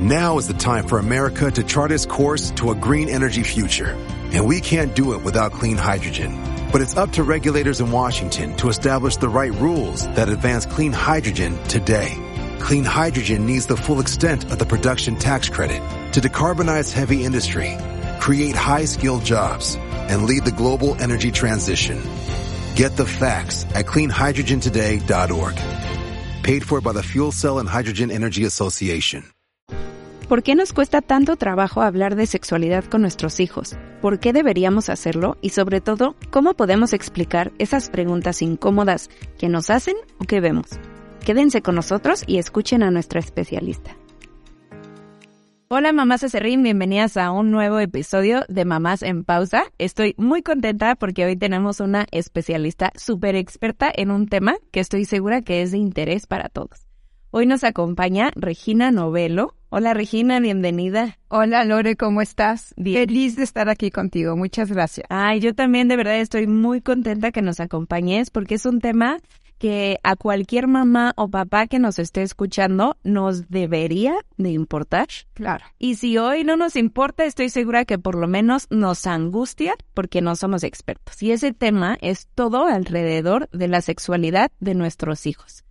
Now is the time for America to chart its course to a green energy future. And we can't do it without clean hydrogen. But it's up to regulators in Washington to establish the right rules that advance clean hydrogen today. Clean hydrogen needs the full extent of the production tax credit to decarbonize heavy industry, create high-skilled jobs, and lead the global energy transition. Get the facts at cleanhydrogentoday.org. Paid for by the Fuel Cell and Hydrogen Energy Association. ¿Por qué nos cuesta tanto trabajo hablar de sexualidad con nuestros hijos? ¿Por qué deberíamos hacerlo? Y sobre todo, ¿cómo podemos explicar esas preguntas incómodas que nos hacen o que vemos? Quédense con nosotros y escuchen a nuestra especialista. Hola mamás Acerrín, bienvenidas a un nuevo episodio de Mamás en Pausa. Estoy muy contenta porque hoy tenemos una especialista súper experta en un tema que estoy segura que es de interés para todos. Hoy nos acompaña Regina Novelo. Hola Regina, bienvenida. Hola Lore, ¿cómo estás? Feliz de estar aquí contigo, muchas gracias. Ay, yo también de verdad estoy muy contenta que nos acompañes porque es un tema que a cualquier mamá o papá que nos esté escuchando nos debería de importar. Claro. Y si hoy no nos importa, estoy segura que por lo menos nos angustia porque no somos expertos. Y ese tema es todo alrededor de la sexualidad de nuestros hijos.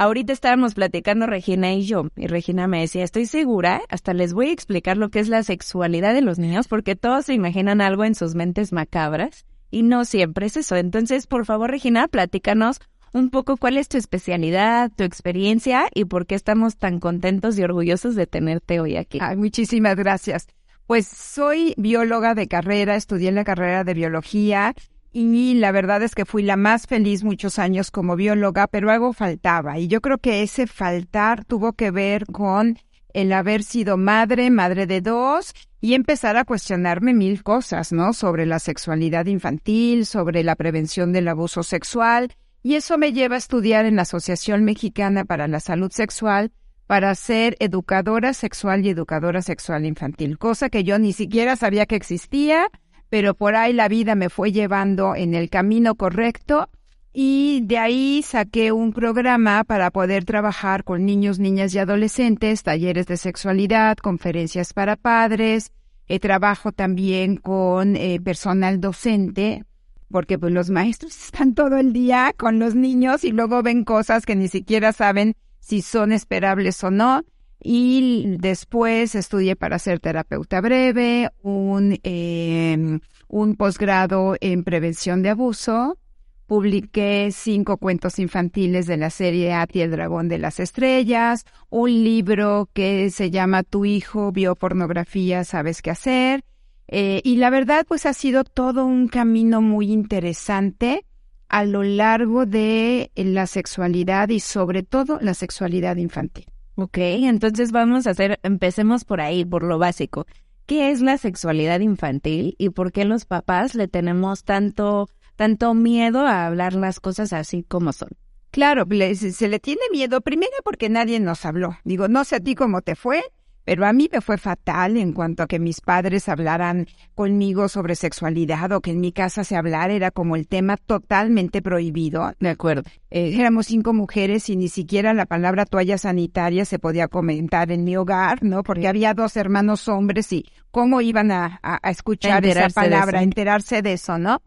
Ahorita estábamos platicando Regina y yo, y Regina me decía, estoy segura, hasta les voy a explicar lo que es la sexualidad de los niños, porque todos se imaginan algo en sus mentes macabras, y no siempre es eso. Entonces, por favor, Regina, platícanos un poco cuál es tu especialidad, tu experiencia, y por qué estamos tan contentos y orgullosos de tenerte hoy aquí. Ay, muchísimas gracias. Pues soy bióloga de carrera, estudié la carrera de biología y la verdad es que fui la más feliz muchos años como bióloga, pero algo faltaba y yo creo que ese faltar tuvo que ver con el haber sido madre, madre de dos y empezar a cuestionarme mil cosas, ¿no? Sobre la sexualidad infantil, sobre la prevención del abuso sexual y eso me lleva a estudiar en la Asociación Mexicana para la Salud Sexual para ser educadora sexual y educadora sexual infantil, cosa que yo ni siquiera sabía que existía pero por ahí la vida me fue llevando en el camino correcto y de ahí saqué un programa para poder trabajar con niños, niñas y adolescentes, talleres de sexualidad, conferencias para padres, eh, trabajo también con eh, personal docente, porque pues los maestros están todo el día con los niños y luego ven cosas que ni siquiera saben si son esperables o no y después estudié para ser terapeuta breve, un, eh, un posgrado en prevención de abuso, publiqué cinco cuentos infantiles de la serie Ati el dragón de las estrellas, un libro que se llama Tu hijo vio pornografía, sabes qué hacer, eh, y la verdad pues ha sido todo un camino muy interesante a lo largo de la sexualidad y sobre todo la sexualidad infantil. Ok, entonces vamos a hacer, empecemos por ahí, por lo básico. ¿Qué es la sexualidad infantil y por qué los papás le tenemos tanto, tanto miedo a hablar las cosas así como son? Claro, se le tiene miedo primero porque nadie nos habló. Digo, no sé a ti cómo te fue, pero a mí me fue fatal en cuanto a que mis padres hablaran conmigo sobre sexualidad o que en mi casa se hablara, era como el tema totalmente prohibido. De acuerdo. Eh, éramos cinco mujeres y ni siquiera la palabra toalla sanitaria se podía comentar en mi hogar, ¿no? Porque había dos hermanos hombres y cómo iban a, escuchar esa palabra, a enterarse de eso, ¿no?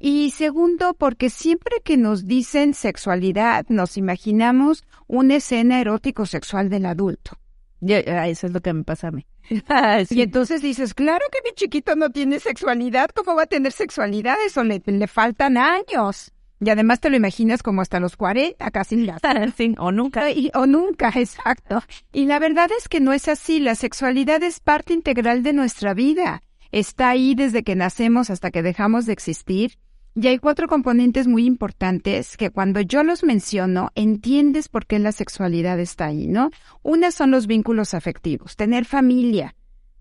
Y segundo, porque siempre que nos dicen sexualidad, nos imaginamos una escena erótico sexual del adulto. Eso es lo que me pasa a mí. Y entonces dices, claro que mi chiquito no tiene sexualidad, ¿cómo va a tener sexualidad? Eso le, le faltan años. Y además te lo imaginas como hasta los 40, casi sí, o nunca. o nunca, exacto. Y la verdad es que no es así. La sexualidad es parte integral de nuestra vida. Está ahí desde que nacemos hasta que dejamos de existir. Y hay cuatro componentes muy importantes que cuando yo los menciono, entiendes por qué la sexualidad está ahí, ¿no? Una son los vínculos afectivos, tener familia.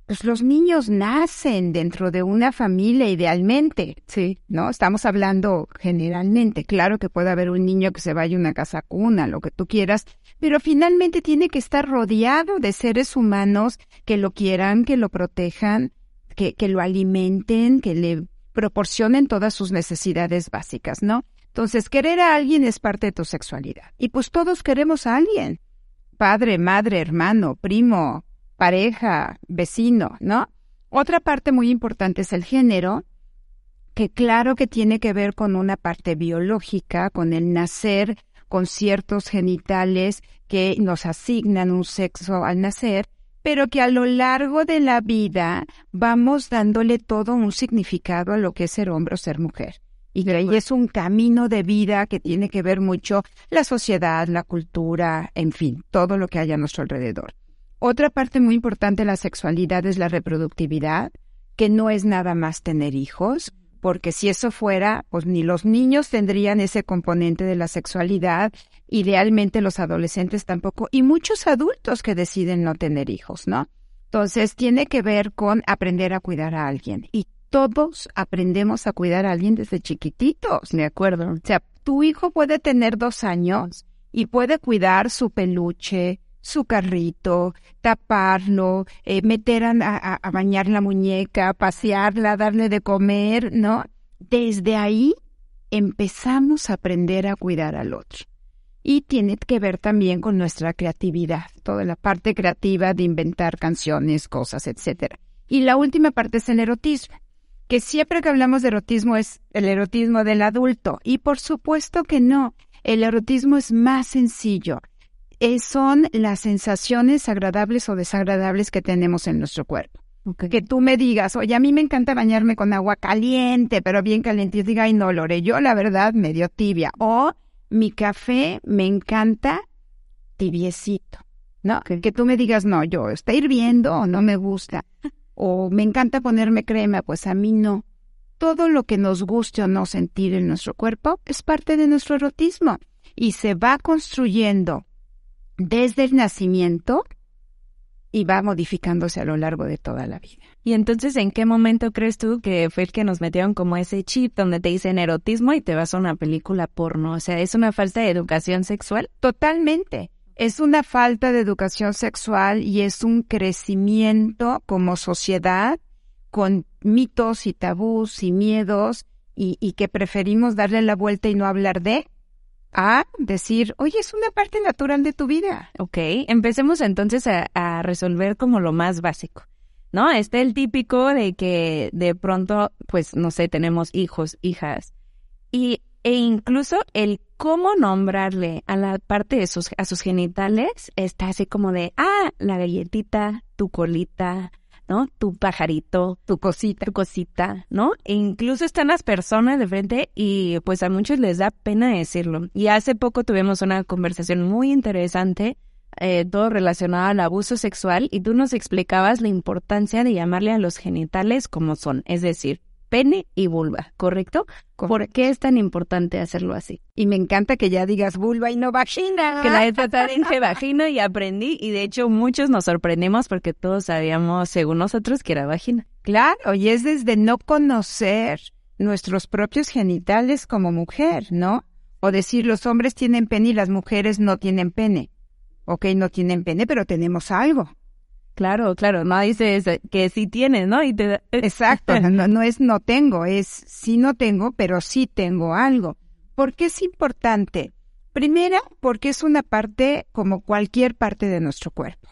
Pues los niños nacen dentro de una familia idealmente, sí, ¿no? Estamos hablando generalmente. Claro que puede haber un niño que se vaya a una casa cuna, lo que tú quieras, pero finalmente tiene que estar rodeado de seres humanos que lo quieran, que lo protejan, que, que lo alimenten, que le proporcionen todas sus necesidades básicas, ¿no? Entonces, querer a alguien es parte de tu sexualidad. Y pues todos queremos a alguien. Padre, madre, hermano, primo, pareja, vecino, ¿no? Otra parte muy importante es el género, que claro que tiene que ver con una parte biológica, con el nacer, con ciertos genitales que nos asignan un sexo al nacer, pero que a lo largo de la vida vamos dándole todo un significado a lo que es ser hombre o ser mujer. Y es un camino de vida que tiene que ver mucho la sociedad, la cultura, en fin, todo lo que hay a nuestro alrededor. Otra parte muy importante de la sexualidad es la reproductividad, que no es nada más tener hijos, porque si eso fuera, pues ni los niños tendrían ese componente de la sexualidad, idealmente los adolescentes tampoco, y muchos adultos que deciden no tener hijos, ¿no? Entonces tiene que ver con aprender a cuidar a alguien. Y todos aprendemos a cuidar a alguien desde chiquititos. De acuerdo. O sea, tu hijo puede tener dos años y puede cuidar su peluche, su carrito, taparlo, eh, meter a, bañar la muñeca, pasearla, darle de comer, ¿no? Desde ahí empezamos a aprender a cuidar al otro. Y tiene que ver también con nuestra creatividad, toda la parte creativa de inventar canciones, cosas, etcétera. Y la última parte es el erotismo que siempre que hablamos de erotismo es el erotismo del adulto. Y por supuesto que no. El erotismo es más sencillo. Eh, son las sensaciones agradables o desagradables que tenemos en nuestro cuerpo. Que tú me digas, oye, a mí me encanta bañarme con agua caliente, pero bien caliente. Y diga, ay, no, Lore, yo la verdad medio tibia. O mi café me encanta tibiecito. ¿No? Que tú me digas, no, yo está hirviendo o no me gusta o me encanta ponerme crema, pues a mí no. Todo lo que nos guste o no sentir en nuestro cuerpo es parte de nuestro erotismo y se va construyendo desde el nacimiento y va modificándose a lo largo de toda la vida. Y entonces, ¿en qué momento crees tú que fue el que nos metieron como ese chip donde te dicen erotismo y te vas a una película porno? O sea, ¿es una falta de educación sexual? Totalmente es una falta de educación sexual y es un crecimiento como sociedad con mitos y tabús y miedos y, que preferimos darle la vuelta y no hablar de a decir, oye, es una parte natural de tu vida. Ok, empecemos entonces a, a resolver como lo más básico. ¿No? Está el típico de que de pronto, pues, no sé, tenemos hijos, hijas. Y e incluso el cómo nombrarle a la parte de sus, a sus genitales está así como de, ah, la galletita, tu colita, ¿no? Tu pajarito, tu cosita, tu cosita, ¿no? E incluso están las personas de frente y pues a muchos les da pena decirlo. Y hace poco tuvimos una conversación muy interesante, eh, todo relacionado al abuso sexual y tú nos explicabas la importancia de llamarle a los genitales como son, es decir, pene y vulva, ¿correcto? ¿Por qué es tan importante hacerlo así? Y me encanta que ya digas vulva y no vagina. Que la dije vagina y aprendí y de hecho muchos nos sorprendemos porque todos sabíamos, según nosotros, que era vagina. Claro, y es desde no conocer nuestros propios genitales como mujer, ¿no? O decir los hombres tienen pene y las mujeres no tienen pene. Ok, no tienen pene, pero tenemos algo. Claro, claro, no dices que sí tienes, ¿no? Y te... Exacto, no, no es no tengo, es sí no tengo, pero sí tengo algo. ¿Por qué es importante? Primera, porque es una parte como cualquier parte de nuestro cuerpo.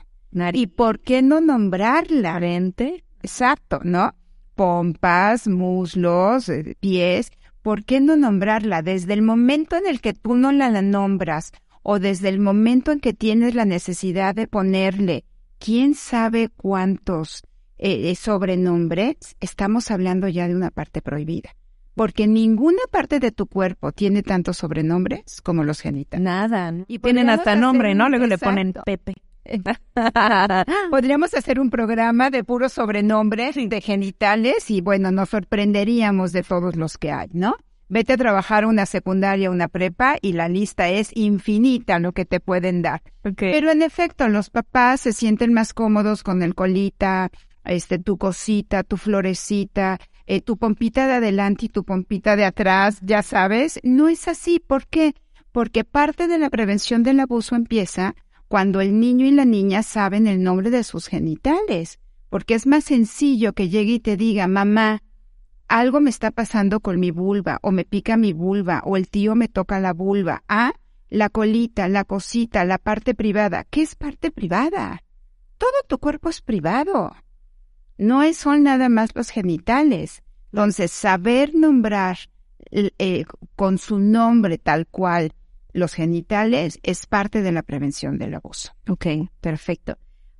¿Y por qué no nombrarla? Frente. Exacto, ¿no? Pompas, muslos, eh, pies. ¿Por qué no nombrarla? Desde el momento en el que tú no la nombras o desde el momento en que tienes la necesidad de ponerle quién sabe cuántos eh, eh, sobrenombres, estamos hablando ya de una parte prohibida. Porque ninguna parte de tu cuerpo tiene tantos sobrenombres como los genitales. Nada. Y tienen hasta nombre, ¿no? Luego le ponen Pepe. Podríamos hacer un programa de puros sobrenombres de genitales y bueno, nos sorprenderíamos de todos los que hay, ¿no? Vete a trabajar una secundaria, una prepa y la lista es infinita lo que te pueden dar. Pero en efecto, los papás se sienten más cómodos con el colita, este, tu cosita, tu florecita, eh, tu pompita de adelante y tu pompita de atrás, ya sabes. No es así. ¿Por qué? Porque parte de la prevención del abuso empieza cuando el niño y la niña saben el nombre de sus genitales. Porque es más sencillo que llegue y te diga, mamá, algo me está pasando con mi vulva, o me pica mi vulva, o el tío me toca la vulva. Ah, la colita, la cosita, la parte privada. ¿Qué es parte privada? todo tu cuerpo es privado. No es, son nada más los genitales. Entonces, saber nombrar eh, con su nombre tal cual los genitales es parte de la prevención del abuso. Ok, perfecto.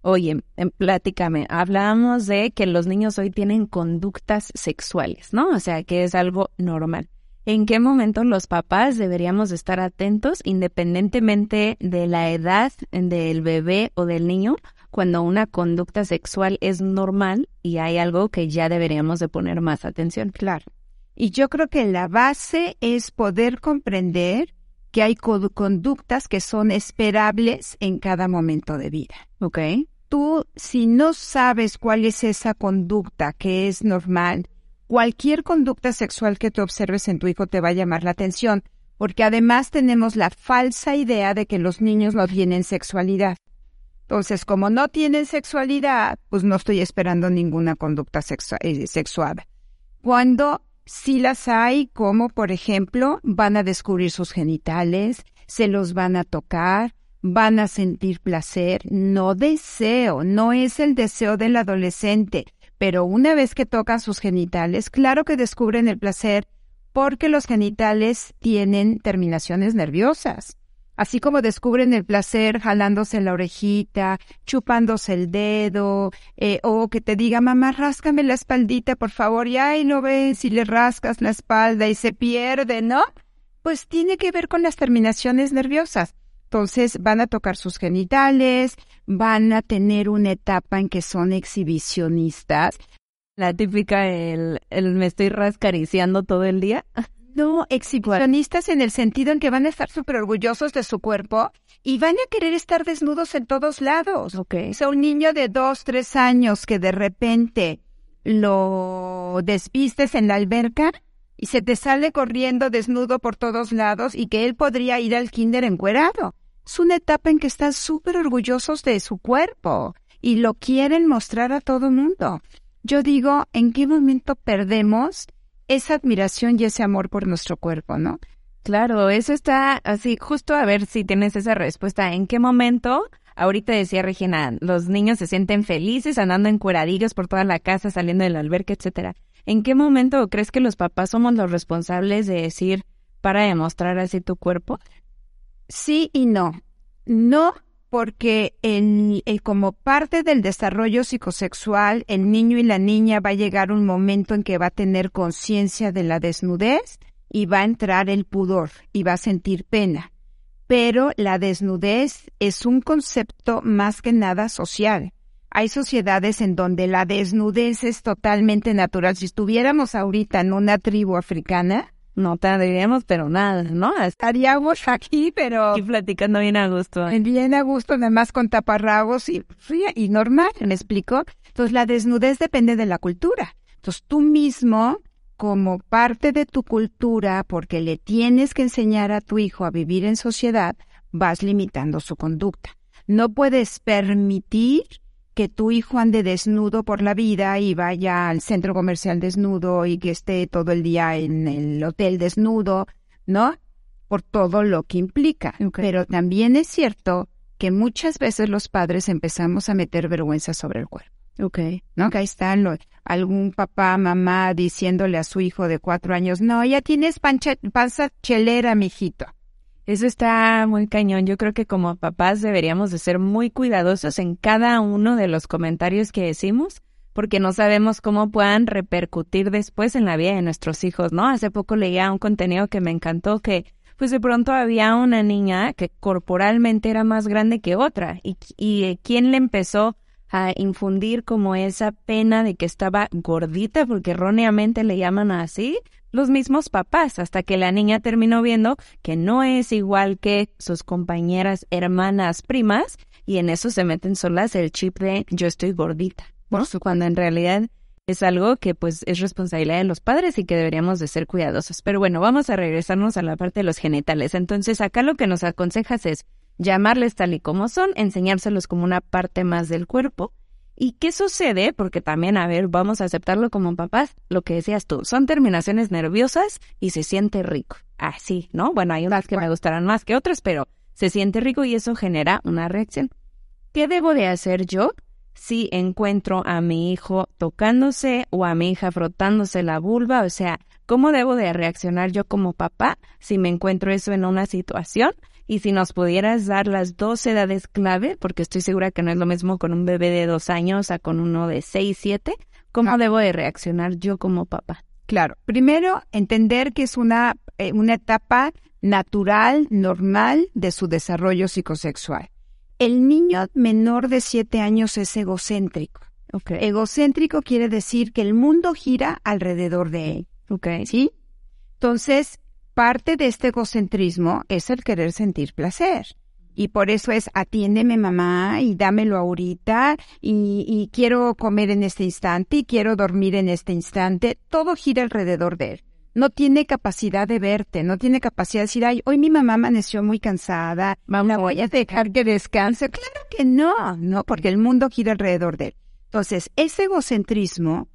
Oye, em, platícame, hablábamos de que los niños hoy tienen conductas sexuales, ¿no? O sea, que es algo normal. ¿En qué momento los papás deberíamos estar atentos independientemente de la edad del bebé o del niño cuando una conducta sexual es normal y hay algo que ya deberíamos de poner más atención? Claro. Y yo creo que la base es poder comprender que hay conductas que son esperables en cada momento de vida. Ok. Tú, si no sabes cuál es esa conducta que es normal, cualquier conducta sexual que tú observes en tu hijo te va a llamar la atención, porque además tenemos la falsa idea de que los niños no tienen sexualidad. Entonces, como no tienen sexualidad, pues no estoy esperando ninguna conducta eh, sexual. Cuando si las hay, como por ejemplo, van a descubrir sus genitales, se los van a tocar, van a sentir placer, no deseo, no es el deseo del adolescente, pero una vez que tocan sus genitales, claro que descubren el placer porque los genitales tienen terminaciones nerviosas. Así como descubren el placer jalándose la orejita, chupándose el dedo, eh, o que te diga, mamá, ráscame la espaldita, por favor, y ahí lo ves y le rascas la espalda y se pierde, ¿no? Pues tiene que ver con las terminaciones nerviosas. Entonces van a tocar sus genitales, van a tener una etapa en que son exhibicionistas. La típica, el, el me estoy rascariciando todo el día. No, exhibicionistas en el sentido en que van a estar súper orgullosos de su cuerpo y van a querer estar desnudos en todos lados. Ok. O sea, un niño de dos, tres años que de repente lo despistes en la alberca y se te sale corriendo desnudo por todos lados y que él podría ir al kinder encuerado. Es una etapa en que están súper orgullosos de su cuerpo y lo quieren mostrar a todo mundo. Yo digo, ¿en qué momento perdemos esa admiración y ese amor por nuestro cuerpo, ¿no? Claro, eso está así, justo a ver si tienes esa respuesta. ¿En qué momento? Ahorita decía Regina, los niños se sienten felices andando en cueradillos por toda la casa, saliendo del alberca, etcétera. ¿En qué momento crees que los papás somos los responsables de decir para demostrar así tu cuerpo? Sí y no. No porque como parte del desarrollo psicosexual, el niño y la niña va a llegar un momento en que va a tener conciencia de la desnudez y va a entrar el pudor y va a sentir pena. Pero la desnudez es un concepto más que nada social. Hay sociedades en donde la desnudez es totalmente natural. Si estuviéramos ahorita en una tribu africana, no tendríamos, pero nada, ¿no? Estaríamos aquí, pero... Y platicando bien a gusto. Bien a gusto, nada más con taparrabos y, y normal, ¿me explico? Entonces, la desnudez depende de la cultura. Entonces, tú mismo, como parte de tu cultura, porque le tienes que enseñar a tu hijo a vivir en sociedad, vas limitando su conducta. No puedes permitir que tu hijo ande desnudo por la vida y vaya al centro comercial desnudo y que esté todo el día en el hotel desnudo, ¿no? Por todo lo que implica. Pero también es cierto que muchas veces los padres empezamos a meter vergüenza sobre el cuerpo. Ok. ¿No? Que ahí está algún papá, mamá diciéndole a su hijo de cuatro años, no, ya tienes panza chelera, mijito. Eso está muy cañón. Yo creo que como papás deberíamos de ser muy cuidadosos en cada uno de los comentarios que decimos, porque no sabemos cómo puedan repercutir después en la vida de nuestros hijos, ¿no? Hace poco leía un contenido que me encantó que pues de pronto había una niña que corporalmente era más grande que otra y, y eh, quién le empezó a infundir como esa pena de que estaba gordita, porque erróneamente le llaman así, los mismos papás, hasta que la niña terminó viendo que no es igual que sus compañeras, hermanas, primas, y en eso se meten solas el chip de yo estoy gordita, cuando en realidad es algo que pues es responsabilidad de los padres y que deberíamos de ser cuidadosos. Pero bueno, vamos a regresarnos a la parte de los genitales. Entonces acá lo que nos aconsejas es llamarles tal y como son, enseñárselos como una parte más del cuerpo ¿Y qué sucede? Porque también, a ver, vamos a aceptarlo como papás, lo que decías tú, son terminaciones nerviosas y se siente rico. Así, ¿no? Bueno, hay unas que me gustarán más que otras, pero se siente rico y eso genera una reacción. ¿Qué debo de hacer yo si encuentro a mi hijo tocándose o a mi hija frotándose la vulva, o sea, ¿cómo debo de reaccionar yo como papá si me encuentro eso en una situación? Y si nos pudieras dar las dos edades clave, porque estoy segura que no es lo mismo con un bebé de dos años a con uno de seis, siete, ¿cómo Ah. debo de reaccionar yo como papá? Claro, primero entender que es una, eh, una etapa natural, normal de su desarrollo psicosexual. El niño menor de siete años es egocéntrico. Ok. Egocéntrico quiere decir que el mundo gira alrededor de él, Ok. ¿sí? Entonces, parte de este egocentrismo es el querer sentir placer. Y por eso es atiéndeme mamá y dámelo ahorita y, y quiero comer en este instante y quiero dormir en este instante. Todo gira alrededor de él. No tiene capacidad de verte, no tiene capacidad de decir, ay, hoy mi mamá amaneció muy cansada, Vamos la voy a dejar que descanse. Claro que no, no, porque el mundo gira alrededor de él. Entonces, ese egocentrismo,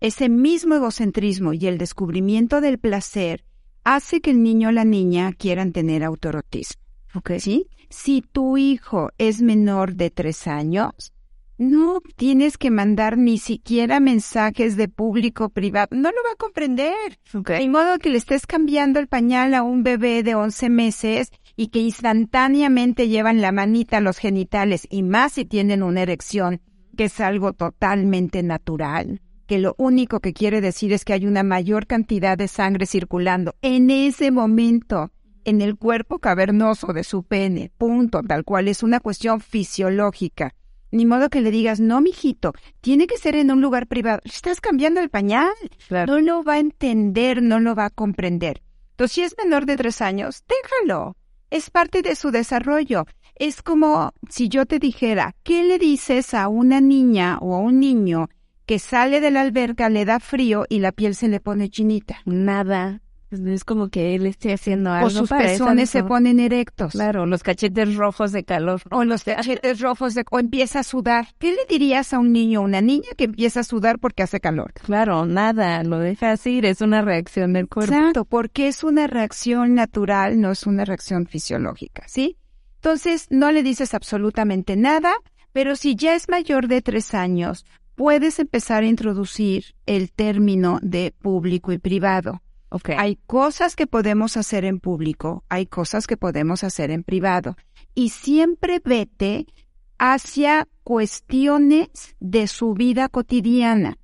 ese mismo egocentrismo y el descubrimiento del placer hace que el niño o la niña quieran tener autorotismo. Ok. ¿Sí? Si tu hijo es menor de tres años, no tienes que mandar ni siquiera mensajes de público privado. No lo va a comprender. Ok. De modo que le estés cambiando el pañal a un bebé de 11 meses y que instantáneamente llevan la manita a los genitales y más si tienen una erección, que es algo totalmente natural, que lo único que quiere decir es que hay una mayor cantidad de sangre circulando en ese momento en el cuerpo cavernoso de su pene, punto, tal cual es una cuestión fisiológica. Ni modo que le digas, no, mijito, tiene que ser en un lugar privado. Estás cambiando el pañal. Claro. No lo va a entender, no lo va a comprender. Entonces, si es menor de tres años, déjalo. Es parte de su desarrollo. Es como si yo te dijera, ¿qué le dices a una niña o a un niño que sale de la alberca, le da frío y la piel se le pone chinita? Nada. Es como que él esté haciendo algo O sus para pezones se ponen erectos. Claro, los cachetes rojos de calor. O los cachetes rojos de, o empieza a sudar. ¿Qué le dirías a un niño o una niña que empieza a sudar porque hace calor? Claro, nada, lo dejas ir, es una reacción del cuerpo. Exacto, porque es una reacción natural, no es una reacción fisiológica, ¿sí? Entonces, no le dices absolutamente nada, pero si ya es mayor de tres años, puedes empezar a introducir el término de público y privado. Ok. Hay cosas que podemos hacer en público, hay cosas que podemos hacer en privado. Y siempre vete hacia cuestiones de su vida cotidiana.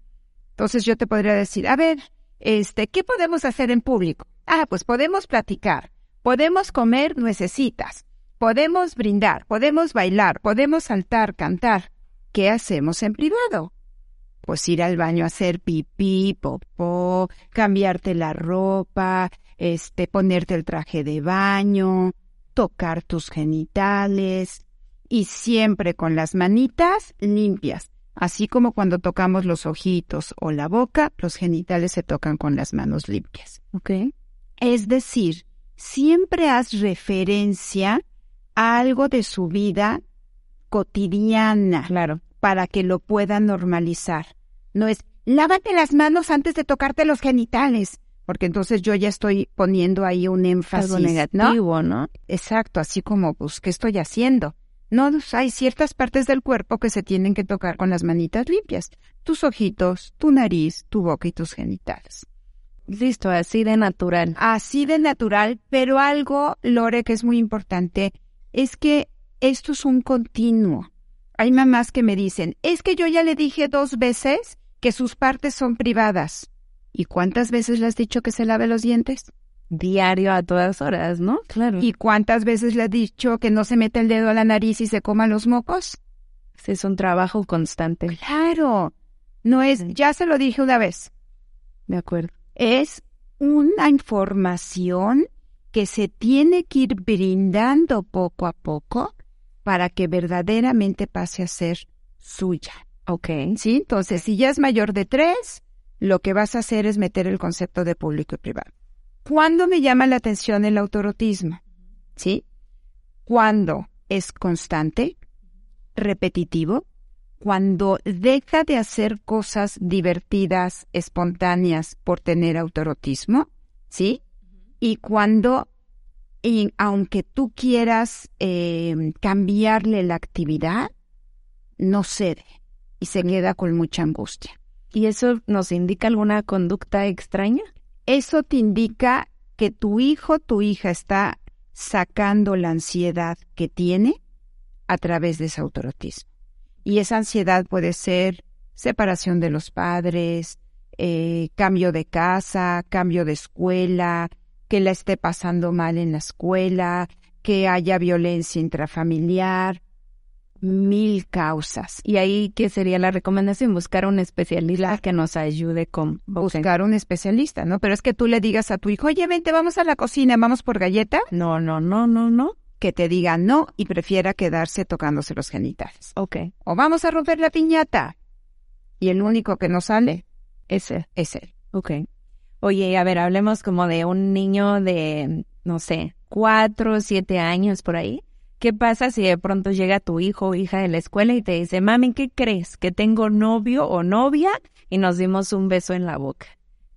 Entonces yo te podría decir, a ver, este, ¿qué podemos hacer en público? Ah, pues podemos platicar, podemos comer nuecesitas, podemos brindar, podemos bailar, podemos saltar, cantar. ¿Qué hacemos en privado? Pues ir al baño a hacer pipí, popó, cambiarte la ropa, este, ponerte el traje de baño, tocar tus genitales y siempre con las manitas limpias. Así como cuando tocamos los ojitos o la boca, los genitales se tocan con las manos limpias. Ok. Es decir, siempre haz referencia a algo de su vida cotidiana Claro. para que lo pueda normalizar. No es, lávate las manos antes de tocarte los genitales, porque entonces yo ya estoy poniendo ahí un énfasis, Algo ¿no? negativo, ¿no? Exacto, así como, pues, ¿qué estoy haciendo? No, hay ciertas partes del cuerpo que se tienen que tocar con las manitas limpias. Tus ojitos, tu nariz, tu boca y tus genitales. Listo, así de natural. Así de natural, pero algo, Lore, que es muy importante, es que esto es un continuo. Hay mamás que me dicen, es que yo ya le dije dos veces que sus partes son privadas. ¿Y cuántas veces le has dicho que se lave los dientes? Diario a todas horas, ¿no? Claro. ¿Y cuántas veces le has dicho que no se mete el dedo a la nariz y se coma los mocos? es un trabajo constante. Claro. No es, ya se lo dije una vez. De acuerdo. Es una información que se tiene que ir brindando poco a poco para que verdaderamente pase a ser suya. Ok. ¿Sí? Entonces, si ya es mayor de tres, lo que vas a hacer es meter el concepto de público y privado. ¿Cuándo me llama la atención el autorotismo? ¿Sí? Cuando es constante, repetitivo, cuando deja de hacer cosas divertidas, espontáneas por tener autorotismo, ¿sí? Y cuando, y aunque tú quieras eh, cambiarle la actividad, no cede. Y se queda con mucha angustia. ¿Y eso nos indica alguna conducta extraña? Eso te indica que tu hijo, tu hija está sacando la ansiedad que tiene a través de ese autorotismo. Y esa ansiedad puede ser separación de los padres, eh, cambio de casa, cambio de escuela, que la esté pasando mal en la escuela, que haya violencia intrafamiliar, mil causas. Y ahí, ¿qué sería la recomendación? Buscar un especialista que nos ayude con... Buscar un especialista, ¿no? Pero es que tú le digas a tu hijo, oye, vente, vamos a la cocina, vamos por galleta. No, no, no, no, no. Que te diga no y prefiera quedarse tocándose los genitales. Ok. O vamos a romper la piñata. Y el único que no sale es él. Es él. Ok. Oye, a ver, hablemos como de un niño de, no sé, cuatro o siete años por ahí ¿Qué pasa si de pronto llega tu hijo o hija de la escuela y te dice, mami, ¿qué crees? ¿Que tengo novio o novia? Y nos dimos un beso en la boca.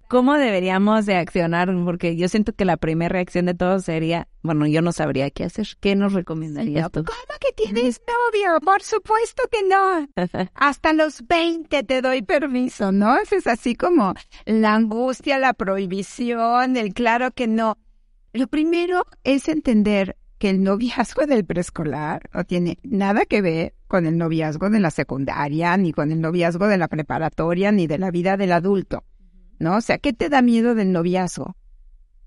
¿Cómo deberíamos de accionar? Porque yo siento que la primera reacción de todos sería, bueno, yo no sabría qué hacer. ¿Qué nos recomendarías tú? ¿Cómo que tienes novio? Por supuesto que no. Hasta los 20 te doy permiso, ¿no? Eso es así como la angustia, la prohibición, el claro que no. Lo primero es entender que el noviazgo del preescolar no tiene nada que ver con el noviazgo de la secundaria, ni con el noviazgo de la preparatoria, ni de la vida del adulto, ¿no? O sea, ¿qué te da miedo del noviazgo?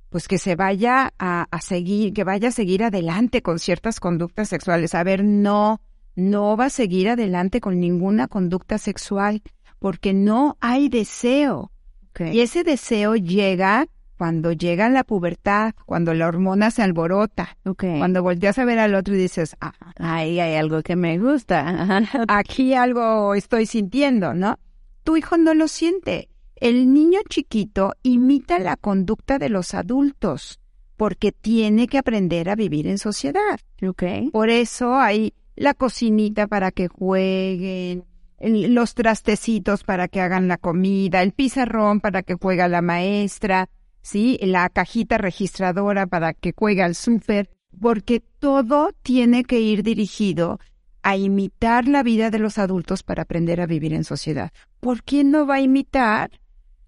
Pues que se vaya a, a seguir, que vaya a seguir adelante con ciertas conductas sexuales. A ver, no, no va a seguir adelante con ninguna conducta sexual porque no hay deseo. Y ese deseo llega cuando llega la pubertad, cuando la hormona se alborota, cuando volteas a ver al otro y dices, ah, ahí hay algo que me gusta, aquí algo estoy sintiendo, ¿no? Tu hijo no lo siente. El niño chiquito imita la conducta de los adultos porque tiene que aprender a vivir en sociedad. Okay. Por eso hay la cocinita para que jueguen, los trastecitos para que hagan la comida, el pizarrón para que juega la maestra, ¿sí? La cajita registradora para que juegue al súper, porque todo tiene que ir dirigido a imitar la vida de los adultos para aprender a vivir en sociedad. ¿Por qué no va a imitar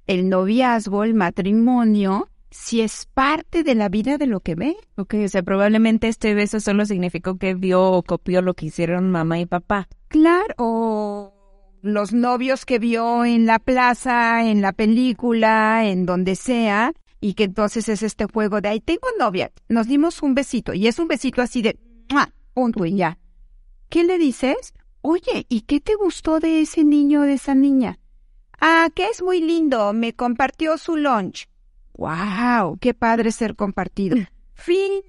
el noviazgo, el matrimonio, si es parte de la vida de lo que ve? Ok, o sea, probablemente este beso solo significó que vio o copió lo que hicieron mamá y papá. Claro, o los novios que vio en la plaza, en la película, en donde sea, y que entonces es este juego de ahí tengo novia, nos dimos un besito y es un besito así de punto y ya. ¿Qué le dices? Oye, ¿y qué te gustó de ese niño o de esa niña? Ah, que es muy lindo, me compartió su lunch. ¡Wow! ¡Qué padre ser compartido! Fin.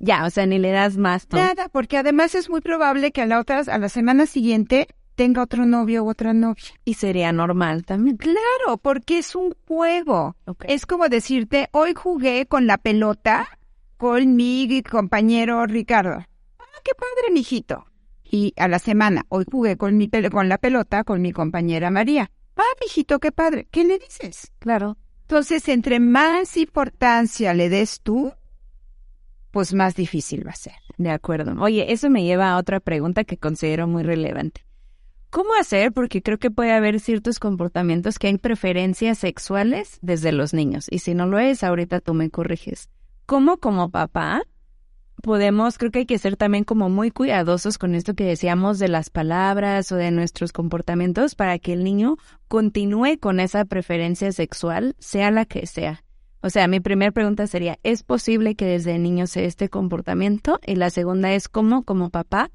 Ya, o sea, ni le das más. Nada, porque además es muy probable que a la otra, a la semana siguiente tenga otro novio u otra novia. Y sería normal también. Claro, porque es un juego. Es como decirte, hoy jugué con la pelota con mi compañero Ricardo. Ah, qué padre, mijito. Y a la semana, hoy jugué con, mi con la pelota con mi compañera María. Ah, mijito, qué padre. ¿Qué le dices? Claro. Entonces, entre más importancia le des tú, pues más difícil va a ser. De acuerdo. Oye, eso me lleva a otra pregunta que considero muy relevante. ¿Cómo hacer? Porque creo que puede haber ciertos comportamientos que hay preferencias sexuales desde los niños. Y si no lo es, ahorita tú me corriges. ¿Cómo como papá podemos, creo que hay que ser también como muy cuidadosos con esto que decíamos de las palabras o de nuestros comportamientos para que el niño continúe con esa preferencia sexual, sea la que sea. O sea, mi primera pregunta sería, ¿es posible que desde niño sea este comportamiento? Y la segunda es, ¿cómo como papá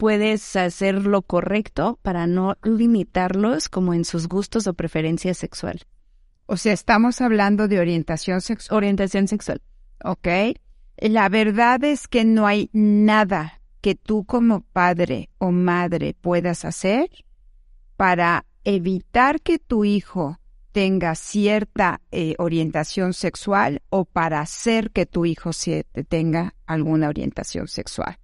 puedes hacer lo correcto para no limitarlos como en sus gustos o preferencias sexuales. O sea, estamos hablando de orientación sexual. Orientación sexual. ¿Ok? La verdad es que no hay nada que tú como padre o madre puedas hacer para evitar que tu hijo tenga cierta eh, orientación sexual o para hacer que tu hijo tenga alguna orientación sexual.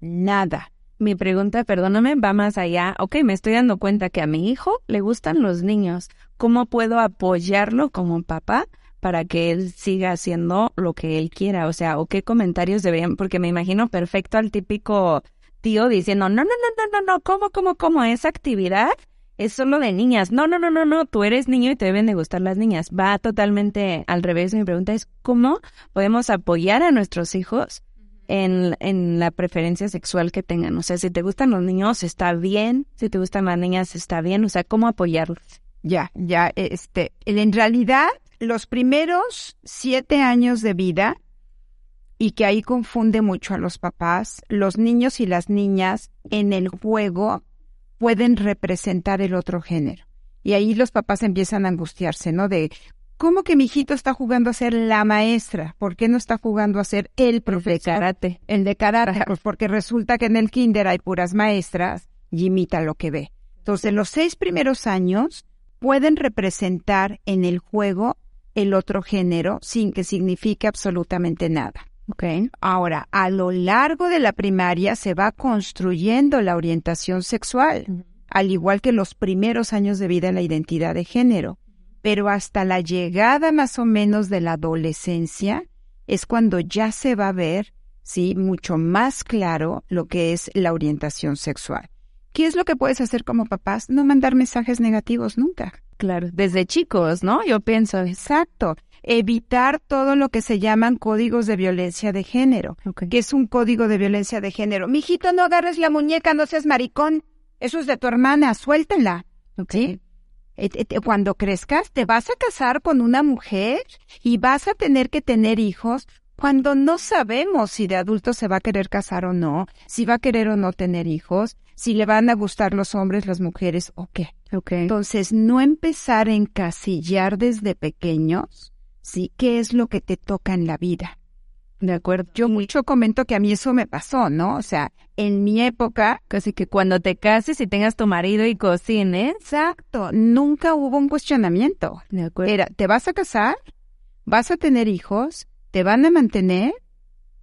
Nada. Mi pregunta, perdóname, va más allá. Ok, me estoy dando cuenta que a mi hijo le gustan los niños. ¿Cómo puedo apoyarlo como papá para que él siga haciendo lo que él quiera? O sea, ¿o qué comentarios deberían? Porque me imagino perfecto al típico tío diciendo, no, no, no, no, no, no, ¿cómo, cómo, cómo? Esa actividad es solo de niñas. No, no, no, no, no, tú eres niño y te deben de gustar las niñas. Va totalmente al revés. Mi pregunta es, ¿cómo podemos apoyar a nuestros hijos en, en la preferencia sexual que tengan? O sea, si te gustan los niños, está bien. Si te gustan las niñas, está bien. O sea, ¿cómo apoyarlos? Ya, ya, este, en realidad, los primeros siete años de vida, y que ahí confunde mucho a los papás, los niños y las niñas en el juego pueden representar el otro género. Y ahí los papás empiezan a angustiarse, ¿no? De, ¿cómo que mi hijito está jugando a ser la maestra? ¿Por qué no está jugando a ser el profesor? El de karate. El de karate, pues porque resulta que en el kinder hay puras maestras y imita lo que ve. Entonces, los seis primeros años pueden representar en el juego el otro género sin que signifique absolutamente nada. Okay. Ahora, a lo largo de la primaria se va construyendo la orientación sexual, al igual que los primeros años de vida en la identidad de género. Pero hasta la llegada más o menos de la adolescencia es cuando ya se va a ver, sí, mucho más claro lo que es la orientación sexual. ¿Qué es lo que puedes hacer como papás? No mandar mensajes negativos nunca. Claro, desde chicos, ¿no? Yo pienso. Exacto evitar todo lo que se llaman códigos de violencia de género. que es un código de violencia de género? Mijito, no agarres la muñeca, no seas maricón. Eso es de tu hermana, suéltala. ¿Sí? Cuando crezcas, te vas a casar con una mujer y vas a tener que tener hijos cuando no sabemos si de adulto se va a querer casar o no, si va a querer o no tener hijos, si le van a gustar los hombres, las mujeres o qué. Okay. Entonces, no empezar a encasillar desde pequeños ¿sí? ¿Qué es lo que te toca en la vida? De acuerdo. Yo mucho comento que a mí eso me pasó, ¿no? O sea, en mi época... Casi que cuando te cases y tengas tu marido y cocines. Exacto. Nunca hubo un cuestionamiento. De acuerdo. Era, ¿te vas a casar? ¿Vas a tener hijos? ¿Te van a mantener?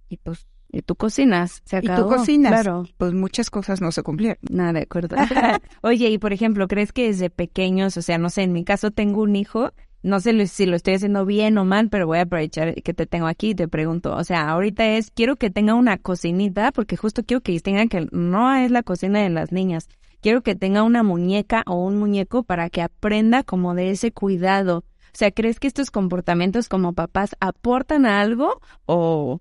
Y pues y tú cocinas, se acabó. Y tú cocinas. Claro. Pues muchas cosas no se cumplieron. Nada, de acuerdo. Oye, y por ejemplo, ¿crees que desde pequeños, o sea, no sé, en mi caso tengo un hijo no sé si lo estoy haciendo bien o mal, pero voy a aprovechar que te tengo aquí y te pregunto. O sea, ahorita es, quiero que tenga una cocinita, porque justo quiero que tengan que no es la cocina de las niñas. Quiero que tenga una muñeca o un muñeco para que aprenda como de ese cuidado. O sea, ¿crees que estos comportamientos como papás aportan algo o...?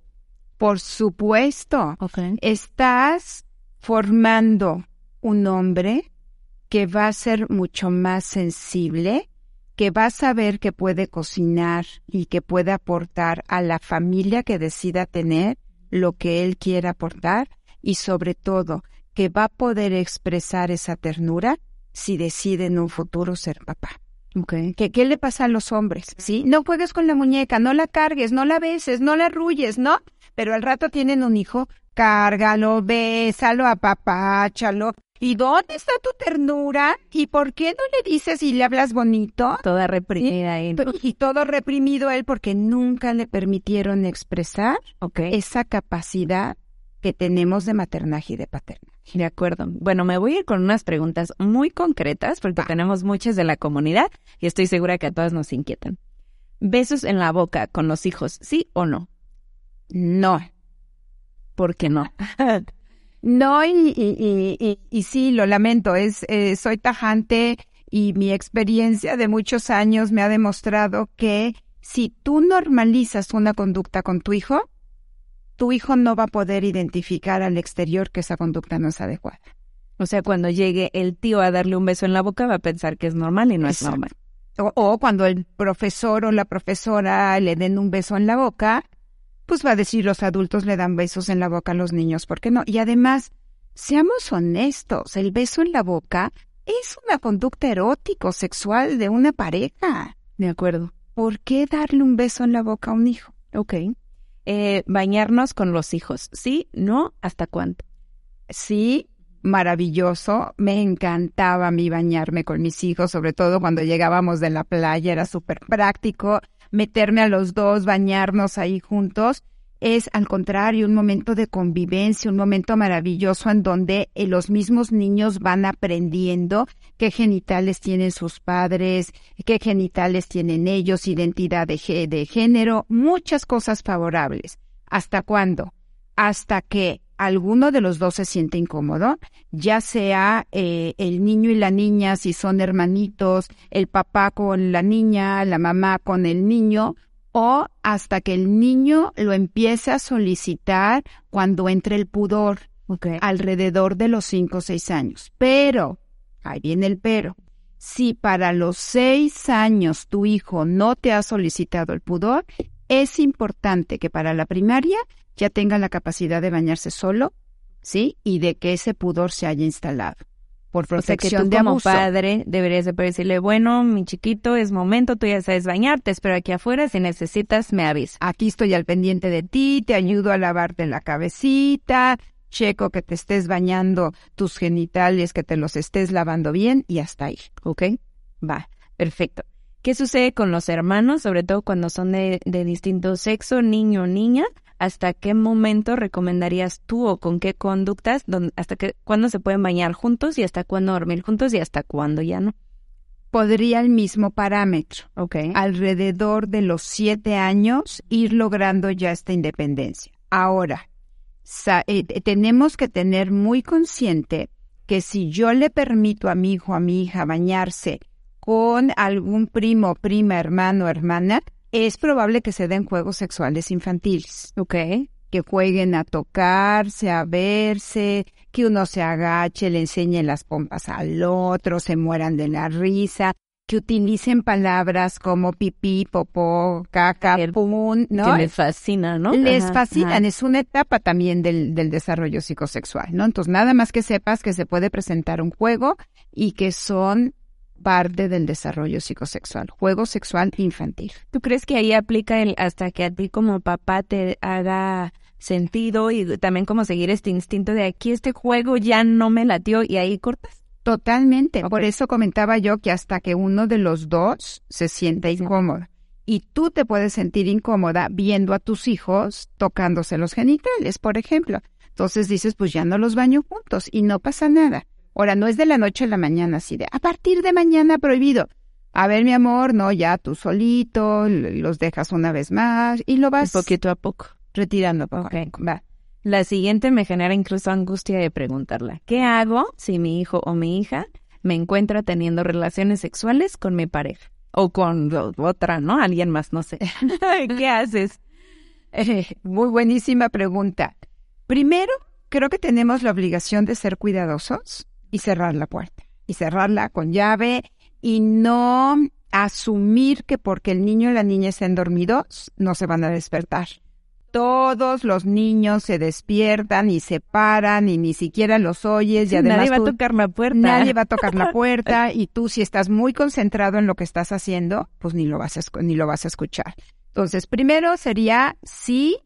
Por supuesto. Okay. Estás formando un hombre que va a ser mucho más sensible, que va a saber que puede cocinar y que puede aportar a la familia que decida tener lo que él quiera aportar y sobre todo que va a poder expresar esa ternura si decide en un futuro ser papá. Okay. ¿Qué, ¿Qué le pasa a los hombres? ¿Sí? No juegues con la muñeca, no la cargues, no la beses, no la arrulles, ¿no? Pero al rato tienen un hijo, cárgalo, bésalo, apapáchalo, ¿Y dónde está tu ternura? ¿Y por qué no le dices y le hablas bonito? Toda reprimida ahí. Y todo reprimido él porque nunca le permitieron expresar esa capacidad que tenemos de maternaje y de paternaje. De acuerdo. Bueno, me voy a ir con unas preguntas muy concretas porque tenemos muchas de la comunidad y estoy segura que a todas nos inquietan. ¿Besos en la boca con los hijos, sí o no? No. ¿Por qué no? No, y, y, y, sí, lo lamento, es, eh, soy tajante y mi experiencia de muchos años me ha demostrado que si tú normalizas una conducta con tu hijo, tu hijo no va a poder identificar al exterior que esa conducta no es adecuada. O sea, cuando llegue el tío a darle un beso en la boca, va a pensar que es normal y no es normal. O, o, cuando el profesor o la profesora le den un beso en la boca, pues va a decir los adultos le dan besos en la boca a los niños, ¿por qué no? Y además, seamos honestos, el beso en la boca es una conducta erótico sexual de una pareja. De acuerdo. ¿Por qué darle un beso en la boca a un hijo? Ok. Eh, bañarnos con los hijos, ¿sí? ¿No? ¿Hasta cuánto? Sí, maravilloso. Me encantaba a mí bañarme con mis hijos, sobre todo cuando llegábamos de la playa, era súper práctico meterme a los dos, bañarnos ahí juntos. Es al contrario un momento de convivencia, un momento maravilloso en donde eh, los mismos niños van aprendiendo qué genitales tienen sus padres, qué genitales tienen ellos, identidad de, de género, muchas cosas favorables. ¿Hasta cuándo? Hasta que alguno de los dos se siente incómodo, ya sea eh, el niño y la niña, si son hermanitos, el papá con la niña, la mamá con el niño, o hasta que el niño lo empiece a solicitar cuando entre el pudor, alrededor de los cinco o seis años. Pero, ahí viene el pero, si para los seis años tu hijo no te ha solicitado el pudor, es importante que para la primaria ya tenga la capacidad de bañarse solo, ¿sí? Y de que ese pudor se haya instalado. Por protección o de como padre deberías de decirle, bueno, mi chiquito, es momento, tú ya sabes bañarte, espero aquí afuera, si necesitas me avisa. Aquí estoy al pendiente de ti, te ayudo a lavarte la cabecita, checo que te estés bañando tus genitales, que te los estés lavando bien y hasta ahí, ¿ok? Va, perfecto. ¿Qué sucede con los hermanos, sobre todo cuando son de, de distinto sexo, niño o niña? ¿Hasta qué momento recomendarías tú o con qué conductas, hasta qué, cuándo se pueden bañar juntos y hasta cuándo dormir juntos y hasta cuándo ya no? Podría el mismo parámetro, ¿ok? Alrededor de los siete años ir logrando ya esta independencia. Ahora, eh, tenemos que tener muy consciente que si yo le permito a mi hijo, a mi hija bañarse con algún primo, prima, hermano, hermana, es probable que se den juegos sexuales infantiles. Ok. Que jueguen a tocarse, a verse, que uno se agache, le enseñe las pompas al otro, se mueran de la risa, que utilicen palabras como pipí, popó, caca, pum, ¿no? Que les fascina, ¿no? Les fascinan, es una etapa también del, del desarrollo psicosexual, ¿no? Entonces, nada más que sepas que se puede presentar un juego y que son parte del desarrollo psicosexual, juego sexual infantil. ¿Tú crees que ahí aplica el hasta que a ti como papá te haga sentido y también como seguir este instinto de aquí este juego ya no me latió y ahí cortas? Totalmente. Por eso comentaba yo que hasta que uno de los dos se sienta incómodo. Y tú te puedes sentir incómoda viendo a tus hijos tocándose los genitales, por ejemplo. Entonces dices, pues ya no los baño juntos y no pasa nada. Ahora, no es de la noche a la mañana, así de, a partir de mañana prohibido. A ver, mi amor, no, ya tú solito, los dejas una vez más y lo vas... poquito a poco. Retirando. Ok, va. La siguiente me genera incluso angustia de preguntarla. ¿Qué hago si mi hijo o mi hija me encuentra teniendo relaciones sexuales con mi pareja? O con otra, ¿no? Alguien más, no sé. ¿Qué haces? Eh, muy buenísima pregunta. Primero, creo que tenemos la obligación de ser cuidadosos y cerrar la puerta. Y cerrarla con llave y no asumir que porque el niño y la niña estén dormidos no se van a despertar todos los niños se despiertan y se paran y ni siquiera los oyes y además nadie va a tocar la puerta. Nadie va a tocar la puerta y tú si estás muy concentrado en lo que estás haciendo, pues ni lo vas a, ni lo vas a escuchar. Entonces, primero sería sí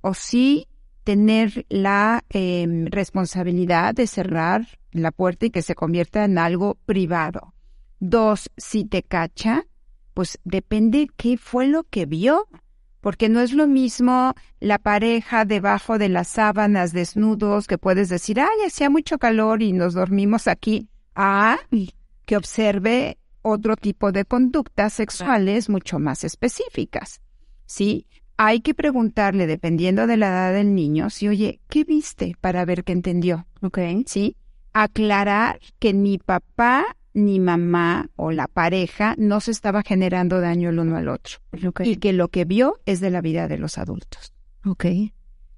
o sí tener la em, responsabilidad de cerrar la puerta y que se convierta en algo privado. Dos, si te cacha, pues depende qué fue lo que vio porque no es lo mismo la pareja debajo de las sábanas desnudos que puedes decir, ay, hacía mucho calor y nos dormimos aquí, a que observe otro tipo de conductas sexuales mucho más específicas. ¿Sí? Hay que preguntarle, dependiendo de la edad del niño, si, oye, ¿qué viste? Para ver qué entendió. ¿Ok? ¿Sí? Aclarar que mi papá ni mamá o la pareja no se estaba generando daño el uno al otro. Y que lo que vio es de la vida de los adultos. Ok.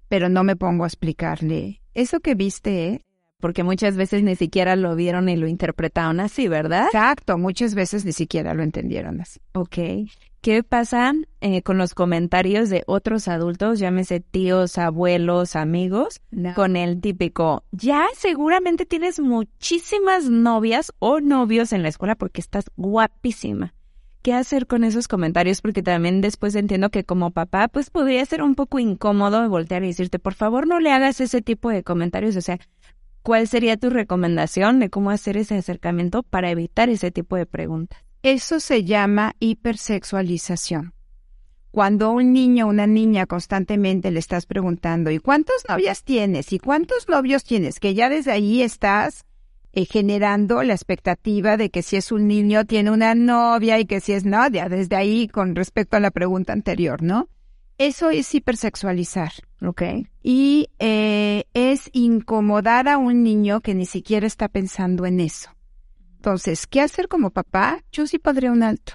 Pero no me pongo a explicarle, eso que viste, ¿eh? Porque muchas veces ni siquiera lo vieron y lo interpretaron así, ¿verdad? Exacto, muchas veces ni siquiera lo entendieron así. Ok. ¿Qué pasa eh, con los comentarios de otros adultos, llámese tíos, abuelos, amigos, con el típico, ya seguramente tienes muchísimas novias o novios en la escuela porque estás guapísima? ¿Qué hacer con esos comentarios? Porque también después entiendo que como papá, pues podría ser un poco incómodo voltear y decirte, por favor, no le hagas ese tipo de comentarios. O sea, ¿cuál sería tu recomendación de cómo hacer ese acercamiento para evitar ese tipo de preguntas? Eso se llama hipersexualización. Cuando un niño o una niña constantemente le estás preguntando, ¿y cuántas novias tienes? ¿Y cuántos novios tienes? Que ya desde ahí estás eh, generando la expectativa de que si es un niño tiene una novia y que si es novia, desde ahí con respecto a la pregunta anterior, ¿no? Eso es hipersexualizar. Ok. Y eh, es incomodar a un niño que ni siquiera está pensando en eso. Entonces, ¿qué hacer como papá? Yo sí podría un alto.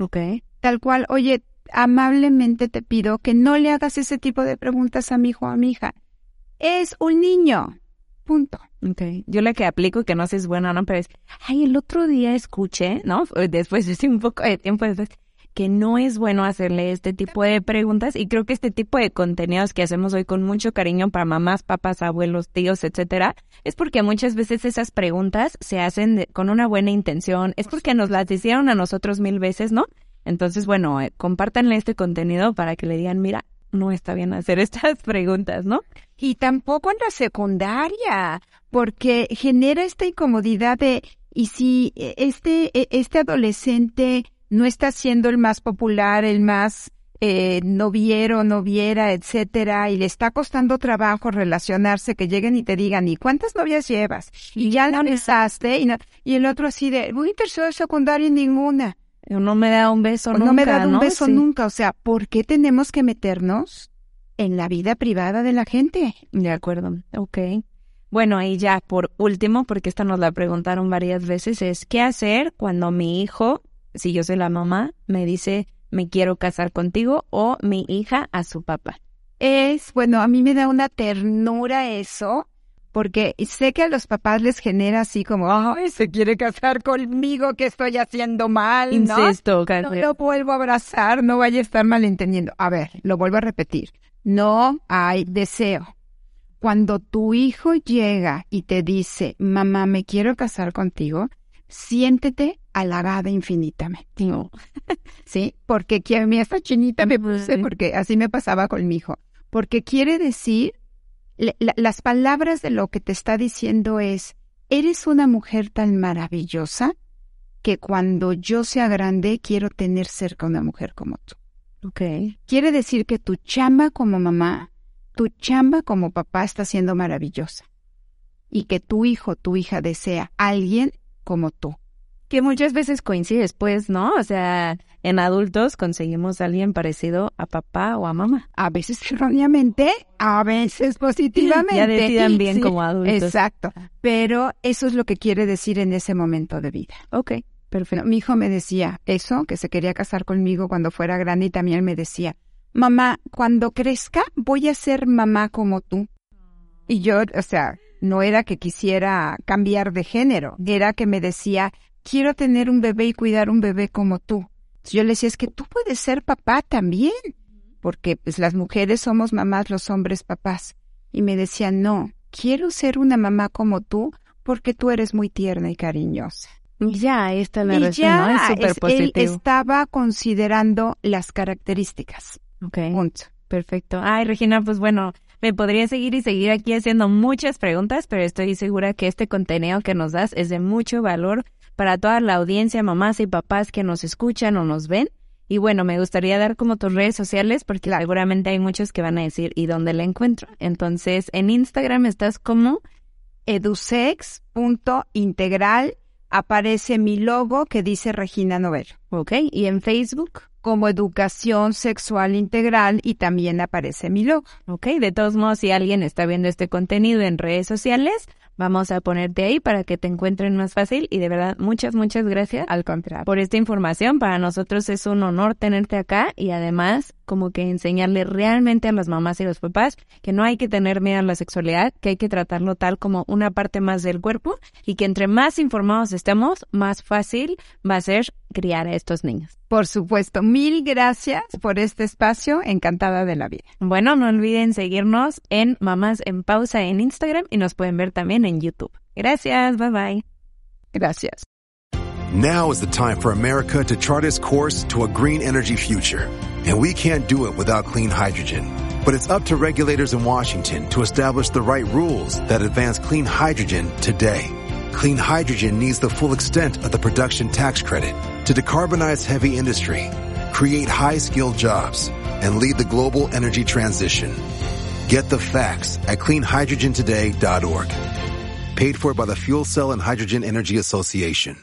Ok. Tal cual, oye, amablemente te pido que no le hagas ese tipo de preguntas a mi hijo o a mi hija. Es un niño. Punto. Ok. Yo la que aplico y que no sé si es buena o no, pero es, ay, el otro día escuché, ¿no? Después, de un poco de tiempo después, que no es bueno hacerle este tipo de preguntas y creo que este tipo de contenidos que hacemos hoy con mucho cariño para mamás, papás, abuelos, tíos, etcétera, es porque muchas veces esas preguntas se hacen con una buena intención, es porque nos las hicieron a nosotros mil veces, ¿no? Entonces, bueno, eh, compártanle este contenido para que le digan, mira, no está bien hacer estas preguntas, ¿no? Y tampoco en la secundaria, porque genera esta incomodidad de, y si e, este, e, este adolescente no está siendo el más popular, el más eh, noviero, noviera, etcétera, y le está costando trabajo relacionarse, que lleguen y te digan, ¿y cuántas novias llevas? Y ya la besaste, y, y el otro así de, muy tercero de secundaria ninguna. No me da un beso nunca. No me da un beso nunca. O sea, ¿por qué tenemos que meternos en la vida privada de la gente? De acuerdo. Ok. Bueno, y ya por último, porque esta nos la preguntaron varias veces, es ¿qué hacer cuando mi hijo, si yo soy la mamá, me dice me quiero casar contigo o mi hija a su papá? Es, bueno, a mí me da una ternura eso, porque sé que a los papás les genera así como, ay, se quiere casar conmigo, que estoy haciendo mal, ¿no? Insisto, no lo vuelvo a abrazar, no vaya a estar malentendiendo. A ver, lo vuelvo a repetir, no hay deseo. Cuando tu hijo llega y te dice, mamá, me quiero casar contigo, siéntete halagada infinitamente. ¿Sí? Porque a mí esta chinita me puse, porque así me pasaba con mi hijo. Porque quiere decir las palabras de lo que te está diciendo es, eres una mujer tan maravillosa que cuando yo sea grande quiero tener cerca una mujer como tú. Okay. Quiere decir que tu chamba como mamá, tu chamba como papá está siendo maravillosa. Y que tu hijo, tu hija desea alguien como tú que muchas veces coincide después, ¿no? O sea, en adultos conseguimos a alguien parecido a papá o a mamá. A veces erróneamente, a veces positivamente. Ya decidan bien como adultos. Exacto. Pero eso es lo que quiere decir en ese momento de vida. Ok, perfecto. mi hijo me decía eso, que se quería casar conmigo cuando fuera grande y también me decía, mamá, cuando crezca voy a ser mamá como tú. Y yo, o sea, no era que quisiera cambiar de género, era que me decía, quiero tener un bebé y cuidar un bebé como tú. Yo le decía, es que tú puedes ser papá también, porque pues las mujeres somos mamás, los hombres papás. Y me decía, no, quiero ser una mamá como tú porque tú eres muy tierna y cariñosa. Ya, esta la Es súper Él estaba considerando las características. Ok. Perfecto. Ay, Regina, pues bueno, me podría seguir y seguir aquí haciendo muchas preguntas, pero estoy segura que este contenido que nos das es de mucho valor para toda la audiencia, mamás y papás que nos escuchan o nos ven. Y bueno, me gustaría dar como tus redes sociales porque seguramente hay muchos que van a decir, ¿y dónde la encuentro? Entonces, en Instagram estás como edusex.integral. Aparece mi logo que dice Regina Novel. Ok, y en Facebook como Educación Sexual Integral y también aparece mi logo. Ok, de todos modos, si alguien está viendo este contenido en redes sociales, vamos a ponerte ahí para que te encuentren más fácil y de verdad muchas, muchas gracias al contrario por esta información. Para nosotros es un honor tenerte acá y además como que enseñarle realmente a las mamás y los papás que no hay que tener miedo a la sexualidad, que hay que tratarlo tal como una parte más del cuerpo y que entre más informados estemos, más fácil va a ser criar a estos niños. Por supuesto, mil gracias por este espacio, encantada de la vida. Bueno, no olviden seguirnos en Mamás en Pausa en Instagram y nos pueden ver también en YouTube. Gracias, bye bye. Gracias. Now is the time for America to chart its course to a green energy future. And we can't do it without clean hydrogen. But it's up to regulators in Washington to establish the right rules that advance clean hydrogen today. Clean hydrogen needs the full extent of the production tax credit to decarbonize heavy industry, create high-skilled jobs, and lead the global energy transition. Get the facts at cleanhydrogentoday.org. Paid for by the Fuel Cell and Hydrogen Energy Association.